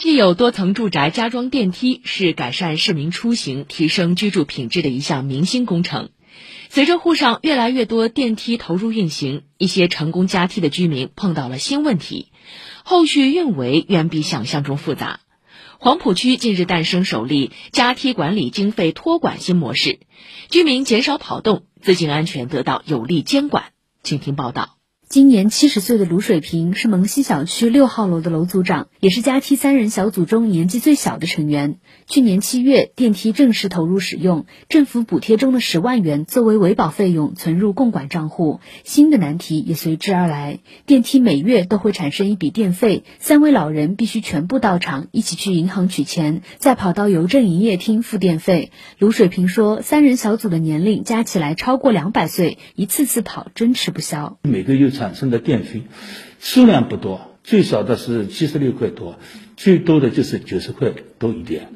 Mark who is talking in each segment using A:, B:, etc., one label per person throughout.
A: 既有多层住宅加装电梯是改善市民出行、提升居住品质的一项明星工程。随着沪上越来越多电梯投入运行，一些成功加梯的居民碰到了新问题，后续运维远比想象中复杂。黄浦区近日诞生首例加梯管理经费托管新模式，居民减少跑动，资金安全得到有力监管。请听报道。
B: 今年七十岁的卢水平是蒙西小区六号楼的楼组长，也是加梯三人小组中年纪最小的成员。去年七月，电梯正式投入使用，政府补贴中的十万元作为维保费用存入共管账户。新的难题也随之而来，电梯每月都会产生一笔电费，三位老人必须全部到场，一起去银行取钱，再跑到邮政营业厅付电费。卢水平说，三人小组的年龄加起来超过两百岁，一次次跑真吃不消。
C: 每个月。产生的电费数量不多，最少的是七十六块多，最多的就是九十块多一点。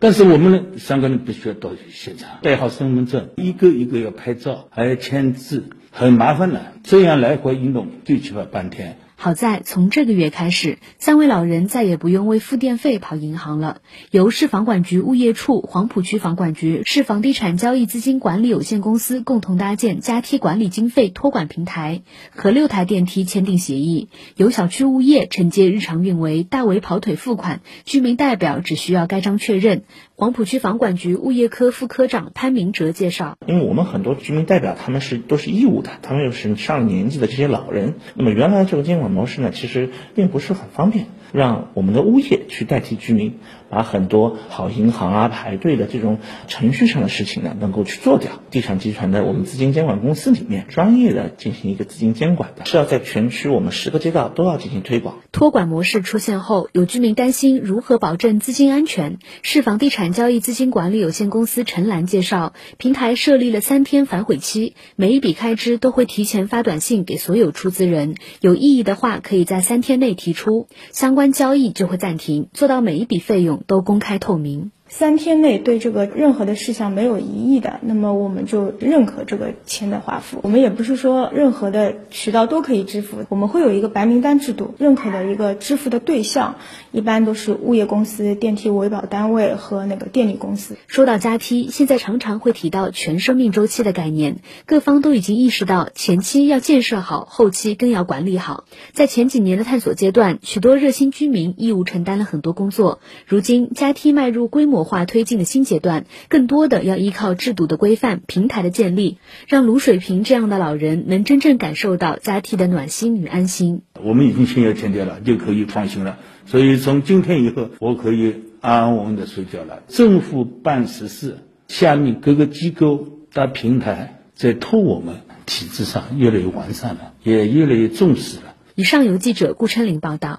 C: 但是我们呢，三个人必须要到现场，带好身份证，一个一个要拍照，还要签字，很麻烦的。这样来回运动，最起码半天。
B: 好在从这个月开始，三位老人再也不用为付电费跑银行了。由市房管局物业处、黄浦区房管局、市房地产交易资金管理有限公司共同搭建加梯管理经费托管平台，和六台电梯签订协议，由小区物业承接日常运维，代为跑腿付款，居民代表只需要盖章确认。黄浦区房管局物业科副科长潘明哲介绍：，
D: 因为我们很多居民代表他们是都是义务的，他们又是上了年纪的这些老人，那么原来这个监管模式呢，其实并不是很方便。让我们的物业去代替居民，把很多跑银行啊、排队的这种程序上的事情呢，能够去做掉。地产集团的我们资金监管公司里面，专业的进行一个资金监管的，是要在全区我们十个街道都要进行推广。
B: 托管模式出现后，有居民担心如何保证资金安全。市房地产交易资金管理有限公司陈兰介绍，平台设立了三天反悔期，每一笔开支都会提前发短信给所有出资人，有异议的话可以在三天内提出相。关交易就会暂停，做到每一笔费用都公开透明。
E: 三天内对这个任何的事项没有异议的，那么我们就认可这个钱的划付。我们也不是说任何的渠道都可以支付，我们会有一个白名单制度，认可的一个支付的对象一般都是物业公司、电梯维保单位和那个电力公司。
B: 说到加梯，现在常常会提到全生命周期的概念，各方都已经意识到前期要建设好，后期更要管理好。在前几年的探索阶段，许多热心居民义务承担了很多工作，如今加梯迈入规模。模化推进的新阶段，更多的要依靠制度的规范、平台的建立，让卢水平这样的老人能真正感受到家庭的暖心与安心。
C: 我们已经心有签掉了，就可以放心了。所以从今天以后，我可以安安稳稳的睡觉了。政府办实事，下面各个机构的平台在托我们，体制上越来越完善了，也越来越重视了。
B: 以上由记者顾春林报道。